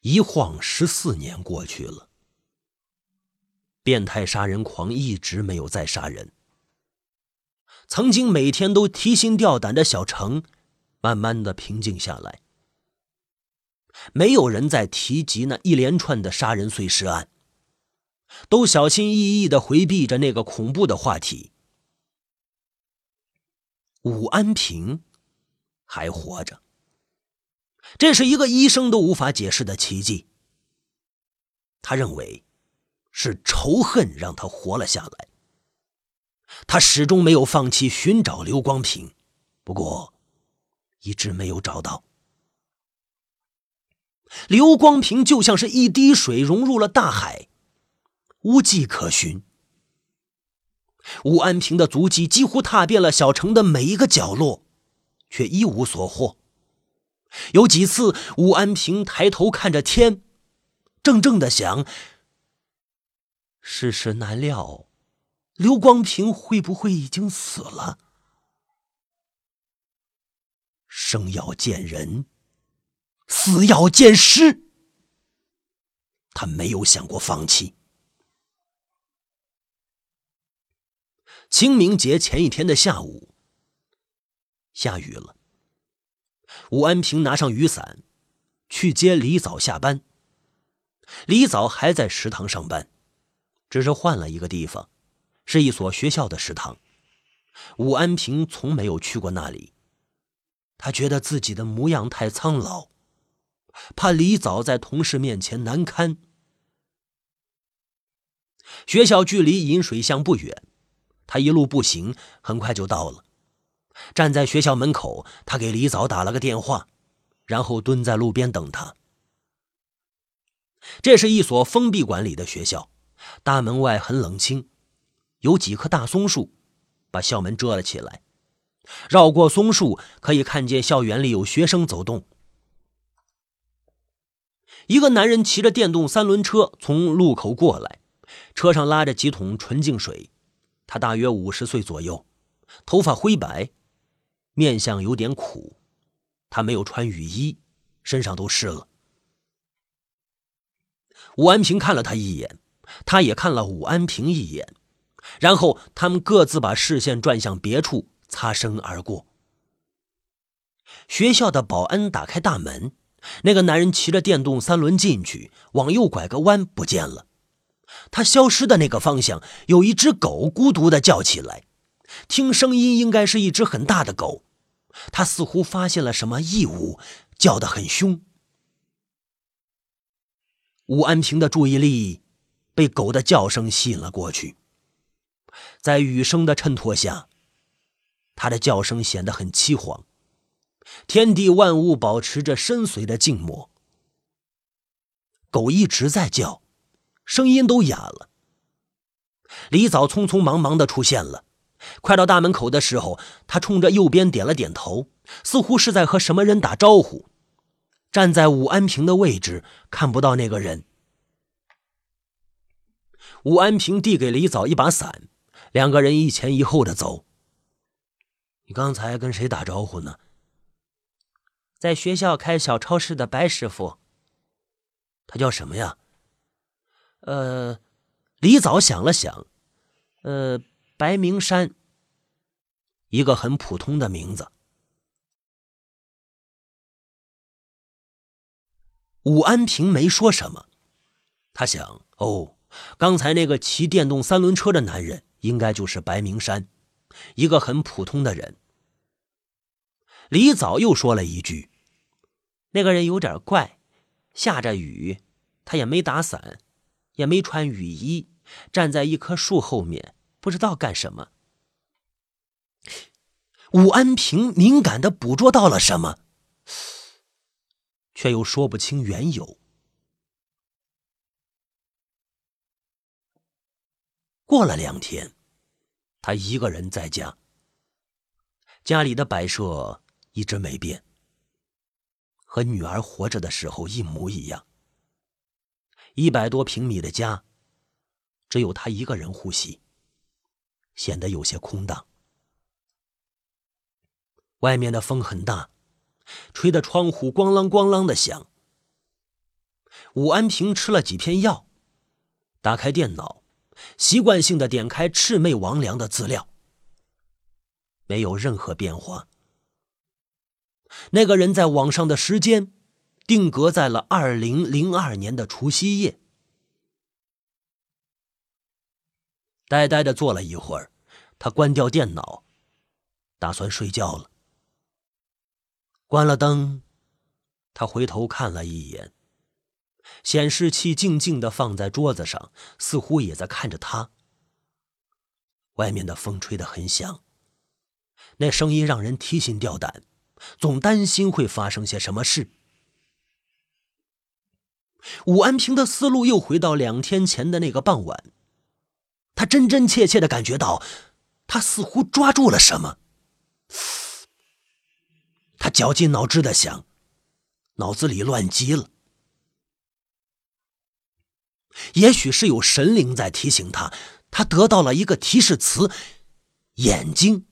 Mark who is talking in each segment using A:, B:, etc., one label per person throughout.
A: 一晃十四年过去了，变态杀人狂一直没有再杀人。曾经每天都提心吊胆的小城，慢慢的平静下来。没有人再提及那一连串的杀人碎尸案，都小心翼翼的回避着那个恐怖的话题。武安平还活着。这是一个医生都无法解释的奇迹。他认为，是仇恨让他活了下来。他始终没有放弃寻找刘光平，不过，一直没有找到。刘光平就像是一滴水融入了大海，无迹可寻。吴安平的足迹几乎踏遍了小城的每一个角落，却一无所获。有几次，吴安平抬头看着天，怔怔的想：世事难料，刘光平会不会已经死了？生要见人，死要见尸。他没有想过放弃。清明节前一天的下午，下雨了。吴安平拿上雨伞，去接李早下班。李早还在食堂上班，只是换了一个地方，是一所学校的食堂。吴安平从没有去过那里，他觉得自己的模样太苍老，怕李早在同事面前难堪。学校距离饮水巷不远，他一路步行，很快就到了。站在学校门口，他给李早打了个电话，然后蹲在路边等他。这是一所封闭管理的学校，大门外很冷清，有几棵大松树把校门遮了起来。绕过松树，可以看见校园里有学生走动。一个男人骑着电动三轮车从路口过来，车上拉着几桶纯净水。他大约五十岁左右，头发灰白。面相有点苦，他没有穿雨衣，身上都湿了。武安平看了他一眼，他也看了武安平一眼，然后他们各自把视线转向别处，擦身而过。学校的保安打开大门，那个男人骑着电动三轮进去，往右拐个弯，不见了。他消失的那个方向，有一只狗孤独的叫起来，听声音应该是一只很大的狗。他似乎发现了什么异物，叫得很凶。吴安平的注意力被狗的叫声吸引了过去，在雨声的衬托下，它的叫声显得很凄惶。天地万物保持着深邃的静默，狗一直在叫，声音都哑了。李早匆匆忙忙的出现了。快到大门口的时候，他冲着右边点了点头，似乎是在和什么人打招呼。站在武安平的位置，看不到那个人。武安平递给李早一把伞，两个人一前一后的走。你刚才跟谁打招呼呢？在学校开小超市的白师傅。他叫什么呀？呃，李早想了想，呃。白明山，一个很普通的名字。武安平没说什么，他想：哦，刚才那个骑电动三轮车的男人，应该就是白明山，一个很普通的人。李早又说了一句：“那个人有点怪，下着雨，他也没打伞，也没穿雨衣，站在一棵树后面。”不知道干什么，武安平敏感的捕捉到了什么，却又说不清缘由。过了两天，他一个人在家，家里的摆设一直没变，和女儿活着的时候一模一样。一百多平米的家，只有他一个人呼吸。显得有些空荡。外面的风很大，吹得窗户咣啷咣啷的响。武安平吃了几片药，打开电脑，习惯性的点开魑魅魍魉的资料，没有任何变化。那个人在网上的时间定格在了二零零二年的除夕夜。呆呆的坐了一会儿，他关掉电脑，打算睡觉了。关了灯，他回头看了一眼，显示器静静的放在桌子上，似乎也在看着他。外面的风吹得很响，那声音让人提心吊胆，总担心会发生些什么事。武安平的思路又回到两天前的那个傍晚。他真真切切的感觉到，他似乎抓住了什么。他绞尽脑汁的想，脑子里乱极了。也许是有神灵在提醒他，他得到了一个提示词：眼睛。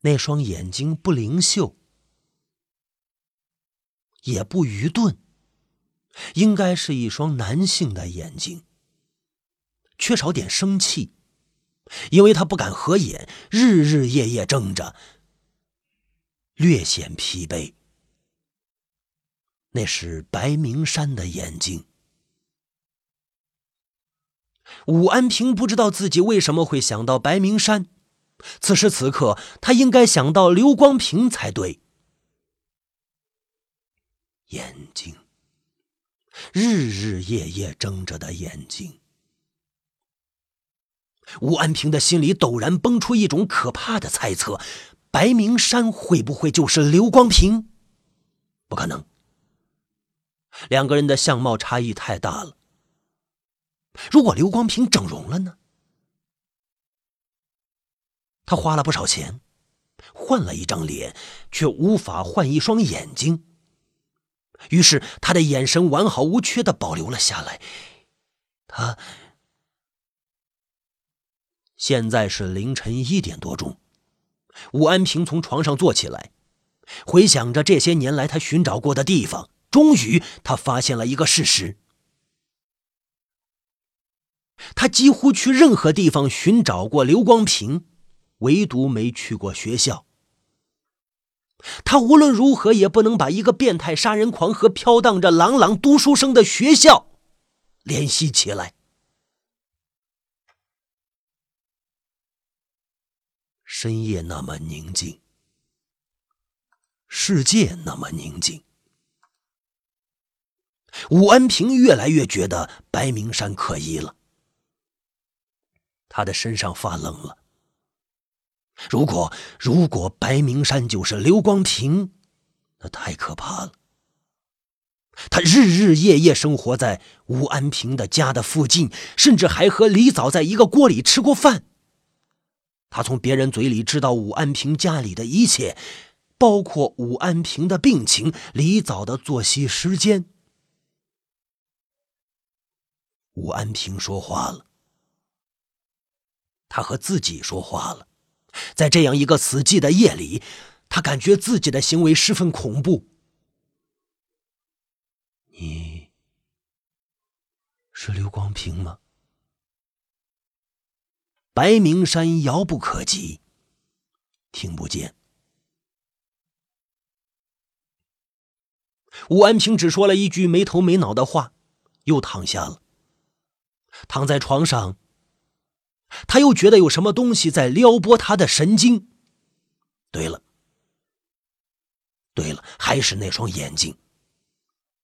A: 那双眼睛不灵秀，也不愚钝，应该是一双男性的眼睛。缺少点生气，因为他不敢合眼，日日夜夜睁着，略显疲惫。那是白明山的眼睛。武安平不知道自己为什么会想到白明山，此时此刻他应该想到刘光平才对。眼睛，日日夜夜睁着的眼睛。吴安平的心里陡然蹦出一种可怕的猜测：白明山会不会就是刘光平？不可能，两个人的相貌差异太大了。如果刘光平整容了呢？他花了不少钱，换了一张脸，却无法换一双眼睛。于是他的眼神完好无缺的保留了下来。他。现在是凌晨一点多钟，武安平从床上坐起来，回想着这些年来他寻找过的地方，终于他发现了一个事实：他几乎去任何地方寻找过刘光平，唯独没去过学校。他无论如何也不能把一个变态杀人狂和飘荡着朗朗读书声的学校联系起来。深夜那么宁静，世界那么宁静。武安平越来越觉得白明山可疑了，他的身上发冷了。如果如果白明山就是刘光平，那太可怕了。他日日夜夜生活在武安平的家的附近，甚至还和李早在一个锅里吃过饭。他从别人嘴里知道武安平家里的一切，包括武安平的病情、李早的作息时间。武安平说话了，他和自己说话了，在这样一个死寂的夜里，他感觉自己的行为十分恐怖。你是刘光平吗？白明山遥不可及，听不见。武安平只说了一句没头没脑的话，又躺下了。躺在床上，他又觉得有什么东西在撩拨他的神经。对了，对了，还是那双眼睛，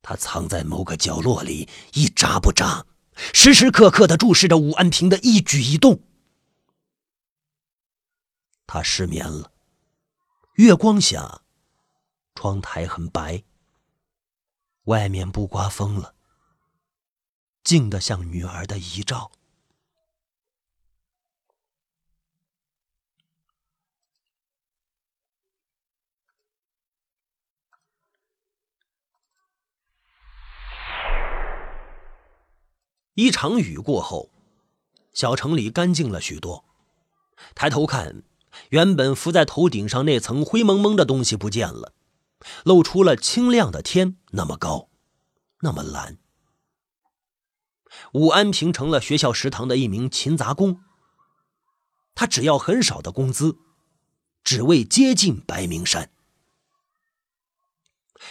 A: 他藏在某个角落里，一眨不眨，时时刻刻的注视着武安平的一举一动。他失眠了。月光下，窗台很白。外面不刮风了，静得像女儿的遗照。一场雨过后，小城里干净了许多。抬头看。原本浮在头顶上那层灰蒙蒙的东西不见了，露出了清亮的天那么高。那么蓝。武安平成了学校食堂的一名勤杂工，他只要很少的工资，只为接近白明山。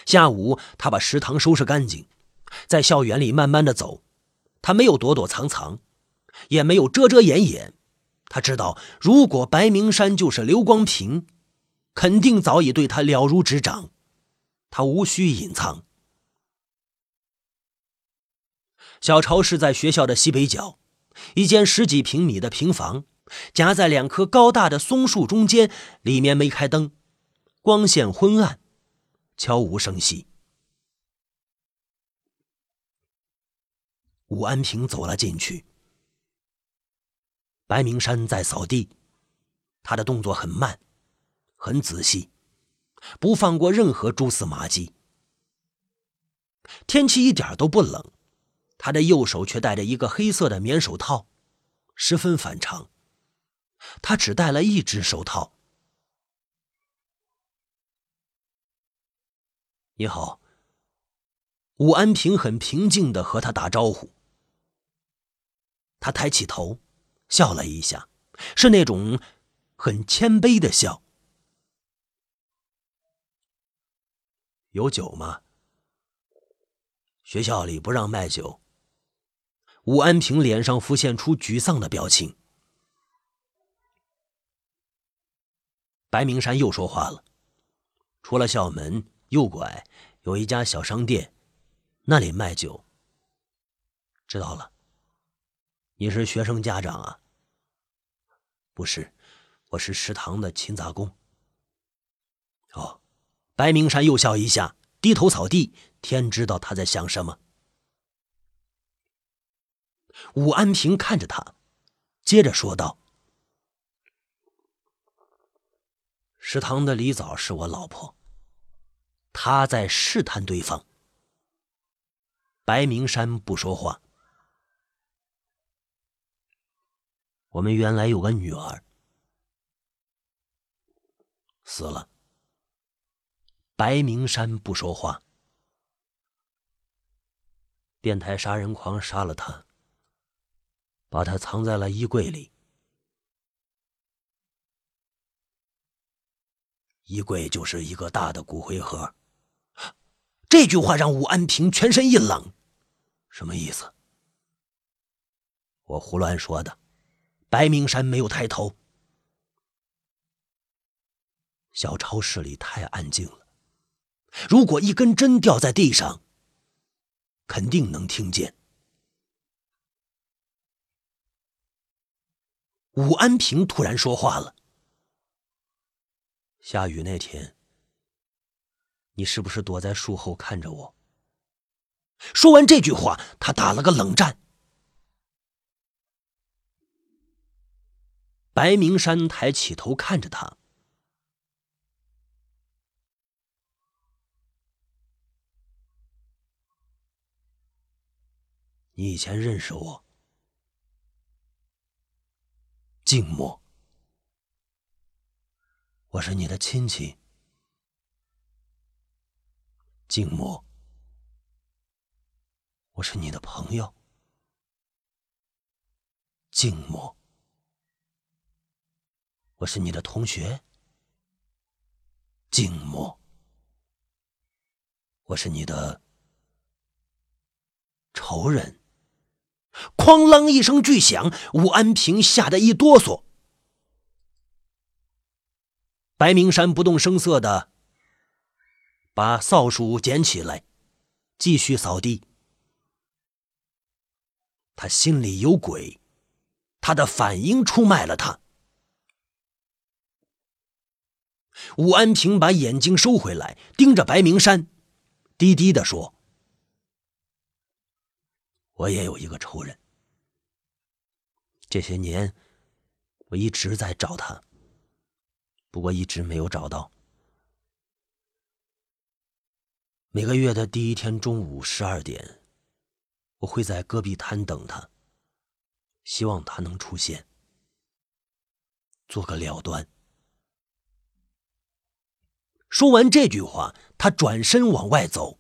A: 下午，他把食堂收拾干净，在校园里慢慢的走。他没有躲躲藏藏，也没有遮遮掩掩。他知道，如果白明山就是刘光平，肯定早已对他了如指掌。他无需隐藏。小超市在学校的西北角，一间十几平米的平房，夹在两棵高大的松树中间，里面没开灯，光线昏暗。悄无声息，武安平走了进去。白明山在扫地，他的动作很慢，很仔细，不放过任何蛛丝马迹。天气一点都不冷，他的右手却戴着一个黑色的棉手套，十分反常。他只戴了一只手套。你好，武安平很平静的和他打招呼。他抬起头，笑了一下，是那种很谦卑的笑。有酒吗？学校里不让卖酒。武安平脸上浮现出沮丧的表情。白明山又说话了，出了校门。右拐，有一家小商店，那里卖酒。知道了。你是学生家长啊？不是，我是食堂的勤杂工。哦，白明山又笑一下，低头扫地。天知道他在想什么。武安平看着他，接着说道：“食堂的李枣是我老婆。”他在试探对方。白明山不说话。我们原来有个女儿，死了。白明山不说话。电台杀人狂杀了他，把他藏在了衣柜里。衣柜就是一个大的骨灰盒。这句话让武安平全身一冷，什么意思？我胡乱说的。白明山没有抬头。小超市里太安静了，如果一根针掉在地上，肯定能听见。武安平突然说话了：“下雨那天。”你是不是躲在树后看着我？说完这句话，他打了个冷战。白明山抬起头看着他：“你以前认识我，静默。我是你的亲戚。”静默，我是你的朋友。静默，我是你的同学。静默，我是你的仇人。哐啷一声巨响，武安平吓得一哆嗦。白明山不动声色的。把扫帚捡起来，继续扫地。他心里有鬼，他的反应出卖了他。武安平把眼睛收回来，盯着白明山，低低的说：“我也有一个仇人，这些年我一直在找他，不过一直没有找到。”每个月的第一天中午十二点，我会在戈壁滩等他，希望他能出现，做个了断。说完这句话，他转身往外走。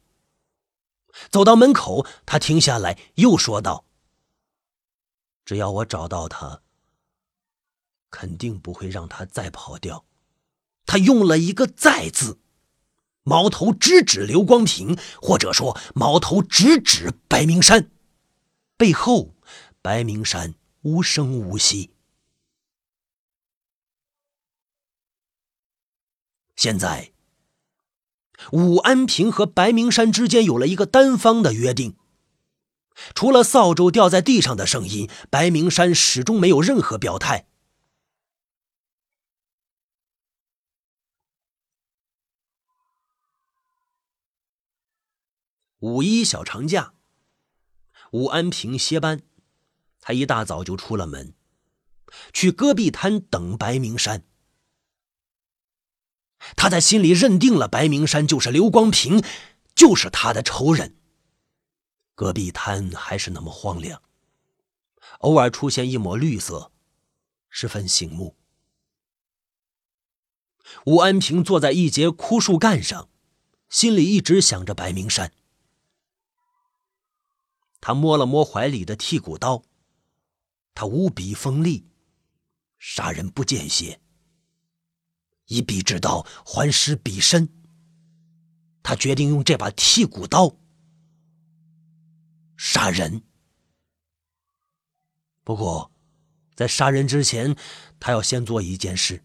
A: 走到门口，他停下来，又说道：“只要我找到他，肯定不会让他再跑掉。”他用了一个“再”字，矛头直指刘光平，或者说矛头直指白明山。背后，白明山无声无息。现在。武安平和白明山之间有了一个单方的约定，除了扫帚掉在地上的声音，白明山始终没有任何表态。五一小长假，武安平歇班，他一大早就出了门，去戈壁滩等白明山。他在心里认定了白明山就是刘光平，就是他的仇人。戈壁滩还是那么荒凉，偶尔出现一抹绿色，十分醒目。吴安平坐在一节枯树干上，心里一直想着白明山。他摸了摸怀里的剔骨刀，他无比锋利，杀人不见血。以彼之道还施彼身。他决定用这把剔骨刀杀人。不过，在杀人之前，他要先做一件事：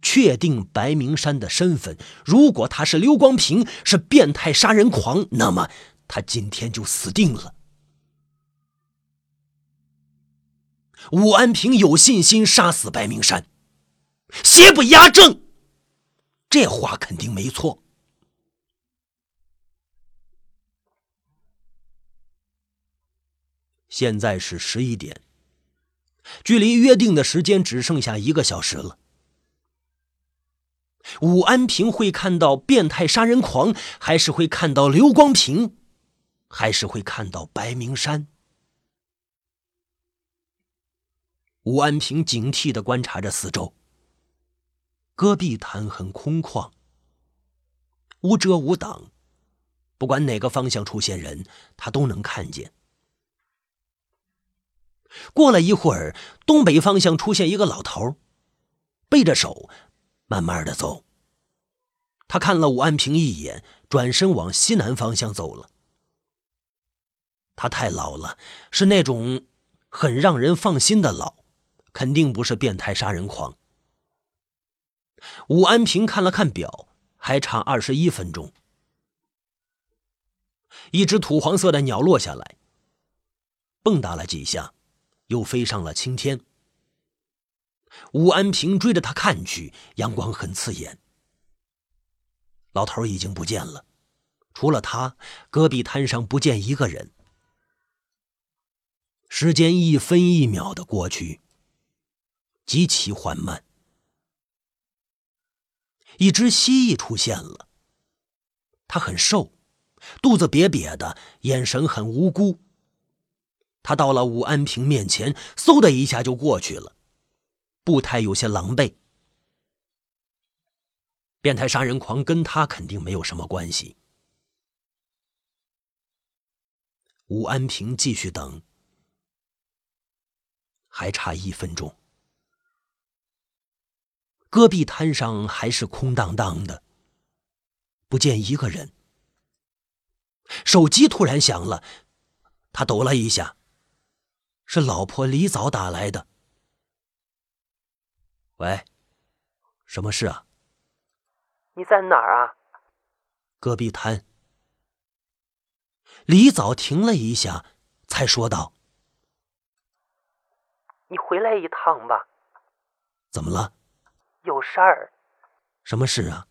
A: 确定白明山的身份。如果他是刘光平，是变态杀人狂，那么他今天就死定了。武安平有信心杀死白明山。邪不压正，这话肯定没错。现在是十一点，距离约定的时间只剩下一个小时了。武安平会看到变态杀人狂，还是会看到刘光平，还是会看到白明山？武安平警惕的观察着四周。戈壁滩很空旷，无遮无挡，不管哪个方向出现人，他都能看见。过了一会儿，东北方向出现一个老头，背着手，慢慢的走。他看了武安平一眼，转身往西南方向走了。他太老了，是那种很让人放心的老，肯定不是变态杀人狂。武安平看了看表，还差二十一分钟。一只土黄色的鸟落下来，蹦跶了几下，又飞上了青天。武安平追着它看去，阳光很刺眼。老头已经不见了，除了他，戈壁滩上不见一个人。时间一分一秒的过去，极其缓慢。一只蜥蜴出现了，它很瘦，肚子瘪瘪的，眼神很无辜。他到了武安平面前，嗖的一下就过去了，步态有些狼狈。变态杀人狂跟他肯定没有什么关系。武安平继续等，还差一分钟。戈壁滩上还是空荡荡的，不见一个人。手机突然响了，他抖了一下，是老婆李早打来的。喂，什么事啊？
B: 你在哪儿啊？
A: 戈壁滩。李早停了一下，才说道：“
B: 你回来一趟吧。”
A: 怎么了？
B: 有事儿？
A: 什么事啊？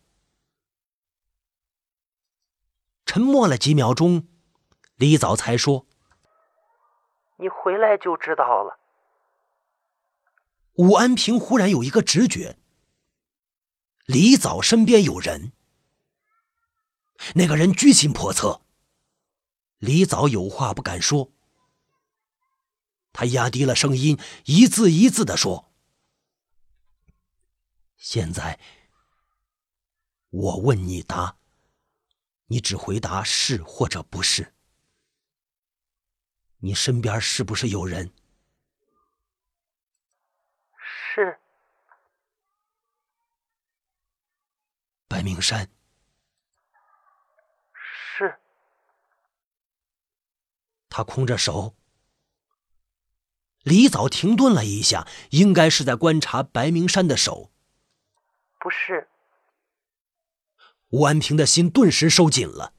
A: 沉默了几秒钟，李早才说：“
B: 你回来就知道了。”
A: 武安平忽然有一个直觉，李早身边有人。那个人居心叵测，李早有话不敢说，他压低了声音，一字一字的说。现在，我问你答：你只回答是或者不是。你身边是不是有人？
B: 是。
A: 白明山。
B: 是。
A: 他空着手。李早停顿了一下，应该是在观察白明山的手。
B: 不是。
A: 吴安平的心顿时收紧了。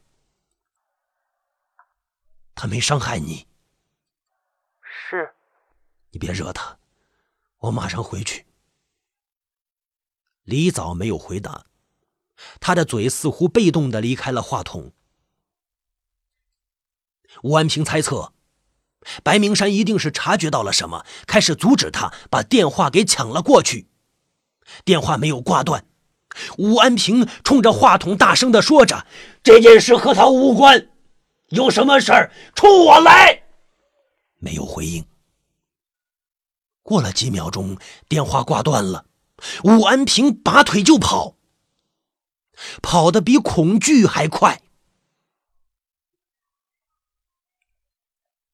A: 他没伤害你。
B: 是。
A: 你别惹他，我马上回去。李早没有回答，他的嘴似乎被动的离开了话筒。吴安平猜测。白明山一定是察觉到了什么，开始阻止他，把电话给抢了过去。电话没有挂断，武安平冲着话筒大声的说着：“这件事和他无关，有什么事儿冲我来。”没有回应。过了几秒钟，电话挂断了，武安平拔腿就跑，跑得比恐惧还快。